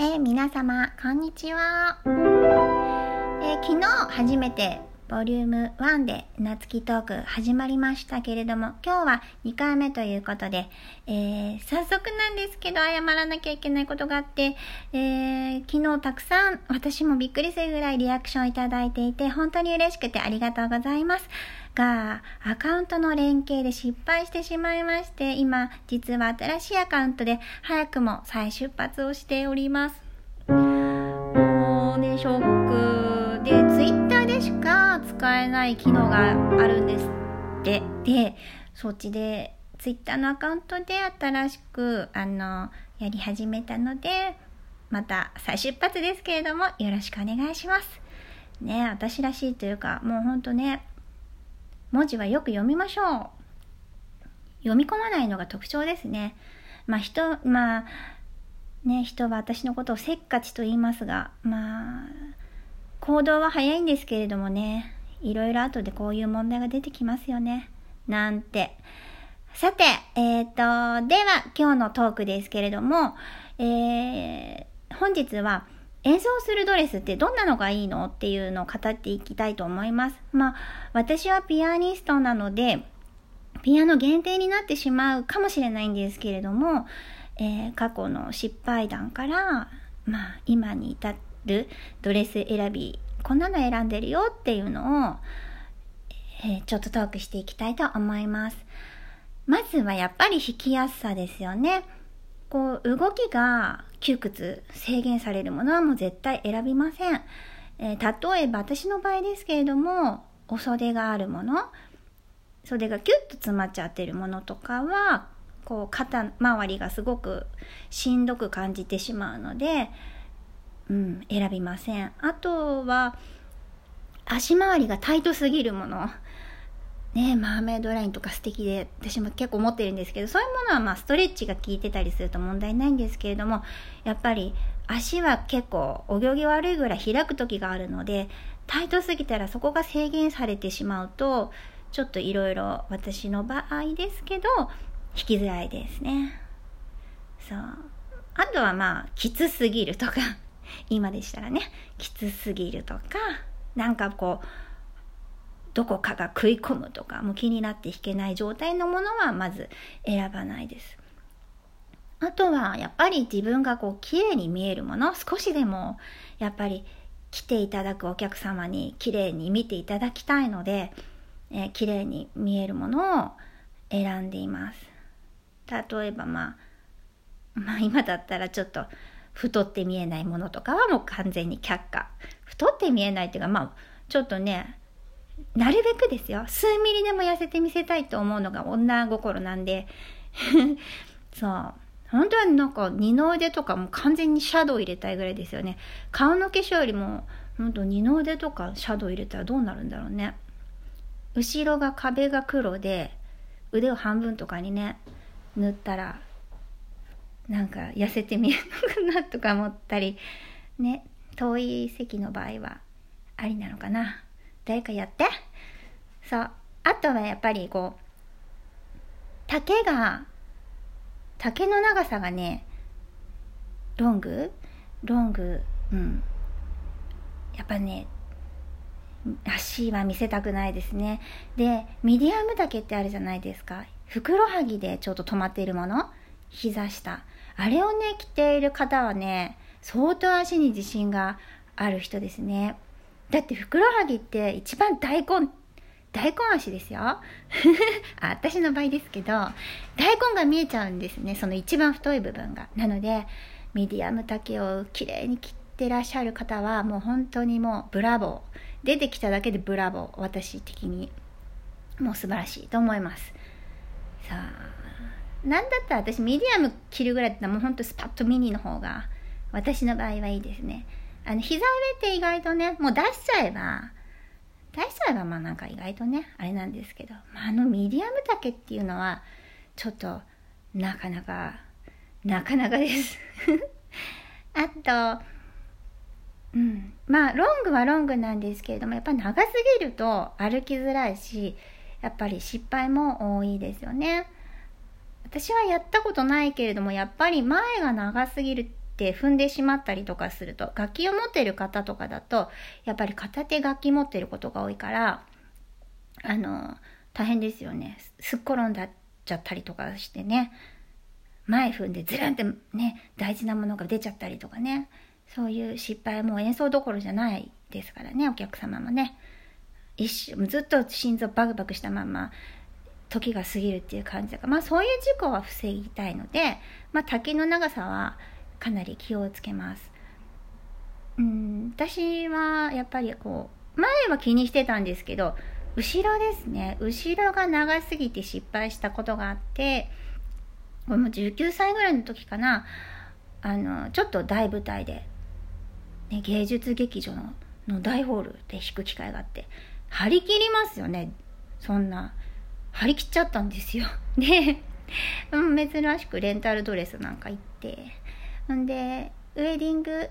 えー、皆様、こんにちは。えー、昨日初めてボリューム1で夏希トーク始まりましたけれども、今日は2回目ということで、えー、早速なんですけど謝らなきゃいけないことがあって、え、昨日たくさん私もびっくりするぐらいリアクションいただいていて、本当に嬉しくてありがとうございます。が、アカウントの連携で失敗してしまいまして、今、実は新しいアカウントで早くも再出発をしております。もうね、ショックで、Twitter でしか使えない機能があるんですって。で、そっちで、Twitter のアカウントで新しく、あの、やり始めたので、また再出発ですけれども、よろしくお願いします。ね私らしいというか、もうほんとね、文字はよく読みましょう。読み込まないのが特徴ですね。まあ人、まあ、ね、人は私のことをせっかちと言いますが、まあ、行動は早いんですけれどもね、いろいろ後でこういう問題が出てきますよね。なんて。さて、えっ、ー、と、では今日のトークですけれども、えー、本日は、演奏するドレスってどんなのがいいのっていうのを語っていきたいと思います。まあ、私はピアニストなので、ピアノ限定になってしまうかもしれないんですけれども、えー、過去の失敗談から、まあ、今に至るドレス選び、こんなの選んでるよっていうのを、えー、ちょっとトークしていきたいと思います。まずはやっぱり弾きやすさですよね。こう、動きが窮屈、制限されるものはもう絶対選びません。えー、例えば私の場合ですけれども、お袖があるもの、袖がキュッと詰まっちゃってるものとかは、こう肩周りがすごくしんどく感じてしまうので、うん、選びません。あとは、足回りがタイトすぎるもの。ねマーメイドラインとか素敵で私も結構持ってるんですけどそういうものはまあストレッチが効いてたりすると問題ないんですけれどもやっぱり足は結構お行儀悪いぐらい開く時があるのでタイトすぎたらそこが制限されてしまうとちょっといろいろ私の場合ですけど引きづらいですね。そう。あとはまあきつすぎるとか今でしたらねきつすぎるとかなんかこうどこかが食い込むとかもう気になって弾けない状態のものはまず選ばないです。あとはやっぱり自分がこう綺麗に見えるもの少しでもやっぱり来ていただくお客様に綺麗に見ていただきたいので、えー、綺麗に見えるものを選んでいます。例えばまあ、まあ今だったらちょっと太って見えないものとかはもう完全に却下。太って見えないっていうかまあちょっとね、なるべくですよ。数ミリでも痩せてみせたいと思うのが女心なんで。そう。本当はなんか二の腕とかも完全にシャドウ入れたいぐらいですよね。顔の化粧よりも、本当二の腕とかシャドウ入れたらどうなるんだろうね。後ろが壁が黒で、腕を半分とかにね、塗ったら、なんか痩せて見えるのかなとか思ったり、ね、遠い席の場合はありなのかな。誰かやって。そう。あとはやっぱりこう丈が丈の長さがねロング？ロングうん。やっぱね足は見せたくないですね。でミディアム丈ってあるじゃないですか。ふくろはぎでちょっと止まっているもの？膝下。あれをね着ている方はね相当足に自信がある人ですね。だってふくらはぎって一番大根大根足ですよ。あ私の場合ですけど大根が見えちゃうんですね。その一番太い部分が。なのでミディアム丈をきれいに切ってらっしゃる方はもう本当にもうブラボー。出てきただけでブラボー。私的に。もう素晴らしいと思います。さあなんだったら私ミディアム着るぐらいだったらもうほんとスパッとミニの方が私の場合はいいですね。あの、膝上って意外とね、もう出しちゃえば、出しちゃえばまあなんか意外とね、あれなんですけど、まあ、あのミディアム丈っていうのは、ちょっと、なかなか、なかなかです あと、うん。まあ、ロングはロングなんですけれども、やっぱり長すぎると歩きづらいし、やっぱり失敗も多いですよね。私はやったことないけれども、やっぱり前が長すぎるって踏んでしまったりとかすると楽器を持ってる方とかだとやっぱり片手楽器持ってることが多いからあの大変ですよね。すっ転んだっちゃったりとかしてね。前踏んでずるんってね大事なものが出ちゃったりとかね。そういう失敗も演奏どころじゃないですからねお客様もね。一瞬ずっと心臓バクバクしたまま時が過ぎるっていう感じだからまあそういう事故は防ぎたいので、まあ、滝の長さはかなり気をつけます。うん私はやっぱりこう前は気にしてたんですけど後ろですね。後ろが長すぎて失敗したことがあってこれも19歳ぐらいの時かな。あのちょっと大舞台で、ね、芸術劇場のの大ホールで弾く機会があって張り切りますよね。そんな張り切っちゃったんですよ。で、う、珍しくレンタルドレスなんか行ってんでウェディング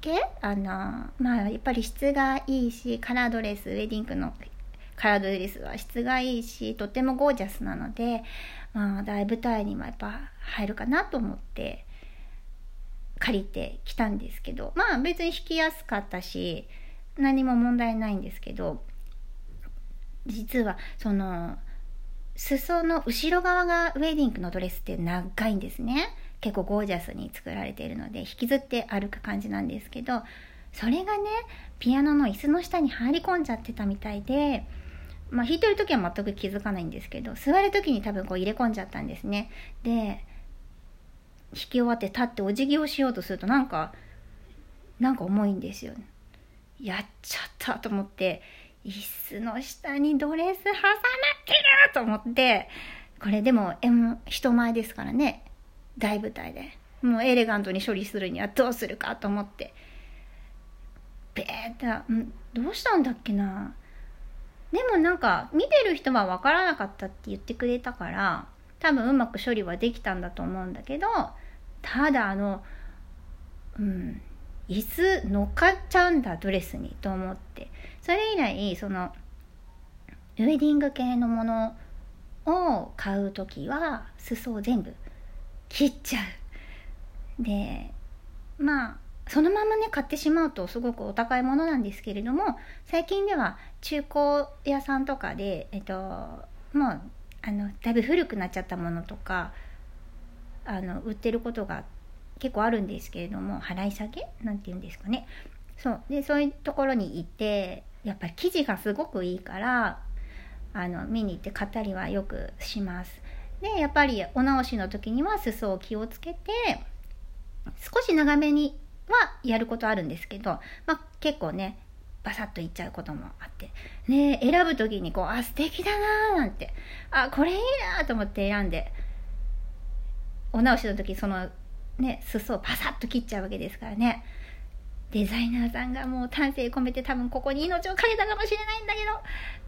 系？あのまあやっぱり質がいいしカラードレスウェディングのカラードレスは質がいいしとってもゴージャスなのでまあ、大舞台にもやっぱ入るかなと思って借りてきたんですけどまあ別に弾きやすかったし何も問題ないんですけど実はその裾の後ろ側がウェディングのドレスって長いんですね。結構ゴージャスに作られているので引きずって歩く感じなんですけどそれがねピアノの椅子の下に入り込んじゃってたみたいでまあ、弾いてる時は全く気づかないんですけど座る時に多分こう入れ込んじゃったんですね。で弾き終わって立ってお辞儀をしようとするとなんかなんか重いんですよやっちゃったと思って椅子の下にドレス挟まってると思ってこれでも人前ですからね。大舞台でもうエレガントに処理するにはどうするかと思ってベーッとどうしたんだっけな。でもなんか見てる人は分からなかったって言ってくれたから多分うまく処理はできたんだと思うんだけどただあのうん椅子乗っかっちゃうんだドレスにと思って。それ以来そのウェディング系のものを買う時は裾を全部切っちゃう。でまあそのままね買ってしまうとすごくお高いものなんですけれども最近では中古屋さんとかでえっともうあのだいぶ古くなっちゃったものとかあの売ってることが結構あるんですけれども払い下げ？なんて言うんですかね。そう。でそういうところに行ってやっぱり生地がすごくいいからあの見に行って買ったりはよくします。でやっぱりお直しの時には裾を気をつけて少し長めにはやることあるんですけど、まあ、結構ねバサッといっちゃうこともあってね選ぶ時にこうあ素敵だなーなんてあこれいいなと思って選んでお直しの時そのね裾をパサッと切っちゃうわけですからね。デザイナーさんがもう丹精込めて多分ここに命をかけたかもしれないんだけ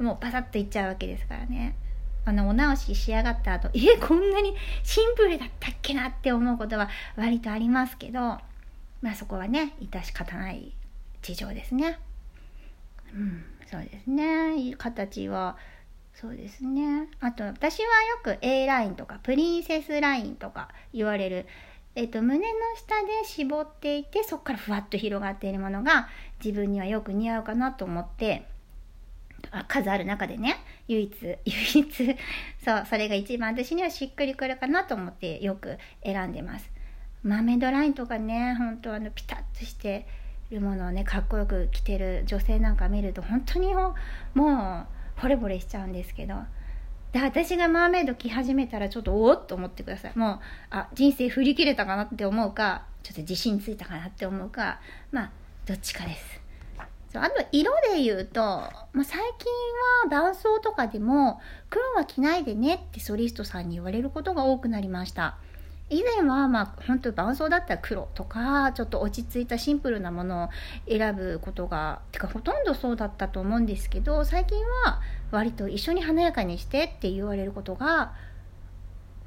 どもうパサッといっちゃうわけですからね。あのお直し仕上がった後。えこんなにシンプルだったっけなって思うことは割とありますけど。まあそこはね致し方ない事情ですね。うん、そうですね。形はそうですね。あと私はよく A ラインとかプリンセスラインとか言われる、えっと、胸の下で絞っていてそこからふわっと広がっているものが自分にはよく似合うかなと思って数ある中でね唯一 唯一そうそれが一番私にはしっくりくるかなと思ってよく選んでます。マーメイドラインとかね本当あのピタッとしてるものをねかっこよく着てる女性なんか見ると本当にもう惚れ惚れしちゃうんですけど。で私がマーメイド着始めたらちょっとおおっと思ってください。もうあ人生振り切れたかなって思うかちょっと自信ついたかなって思うかまあどっちかです。そうあと色で言うと、まあ、最近は伴奏とかでも黒は着ないでねってソリストさんに言われることが多くなりました。以前はまあ本当伴奏だったら黒とかちょっと落ち着いたシンプルなものを選ぶことがてかほとんどそうだったと思うんですけど最近は割と一緒に華やかにしてって言われることが、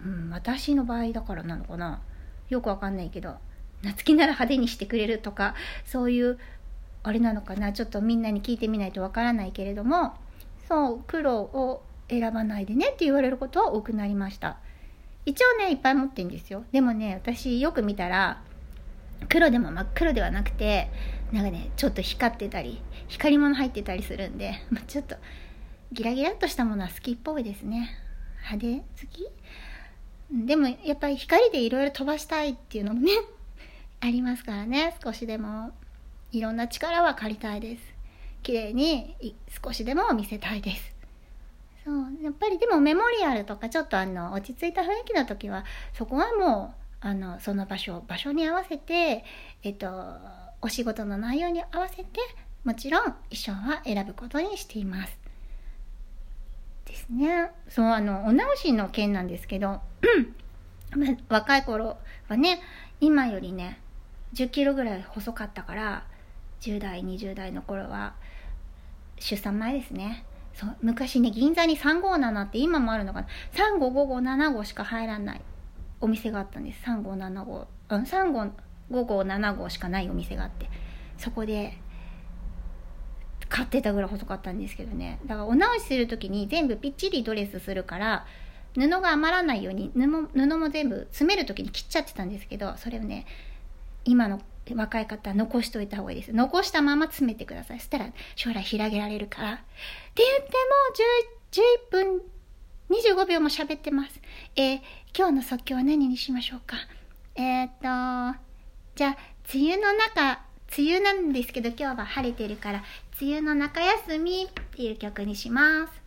うん、私の場合だからなのかな。よくわかんないけど夏希なら派手にしてくれるとかそういうあれなのかな？ちょっとみんなに聞いてみないとわからないけれどもそう黒を選ばないでねって言われることは多くなりました。一応ねいっぱい持ってんですよ。でもね私よく見たら黒でも真っ黒ではなくてなんかねちょっと光ってたり光り物入ってたりするんで、まあ、ちょっとギラギラっとしたものは好きっぽいですね。派手？好き？でもやっぱり光でいろいろ飛ばしたいっていうのもね ありますからね少しでも。いろんな力は借りたいです。綺麗に少しでも見せたいです。そう。やっぱりでもメモリアルとかちょっとあの落ち着いた雰囲気の時はそこはもうあのその場所場所に合わせてえっとお仕事の内容に合わせてもちろん衣装は選ぶことにしています。ですね。そうあのお直しの件なんですけど 若い頃はね今よりね10キロぐらい細かったから10代20代の頃は出産前ですね。そう昔ね銀座に357って今もあるのかな。355575しか入らないお店があったんです。3575うん355575しかないお店があって。そこで買ってたぐらい細かったんですけどね。だからお直しする時に全部ぴっちりドレスするから布が余らないように布も全部詰める時に切っちゃってたんですけどそれをね今の若い方残しといた方がいいです。残したまま詰めてください。そしたら将来広げられるから。って言っても11分25秒も喋ってます。えー、今日の即興は何にしましょうか？えー、っと、じゃあ、梅雨の中、梅雨なんですけど今日は晴れてるから、梅雨の中休みっていう曲にします。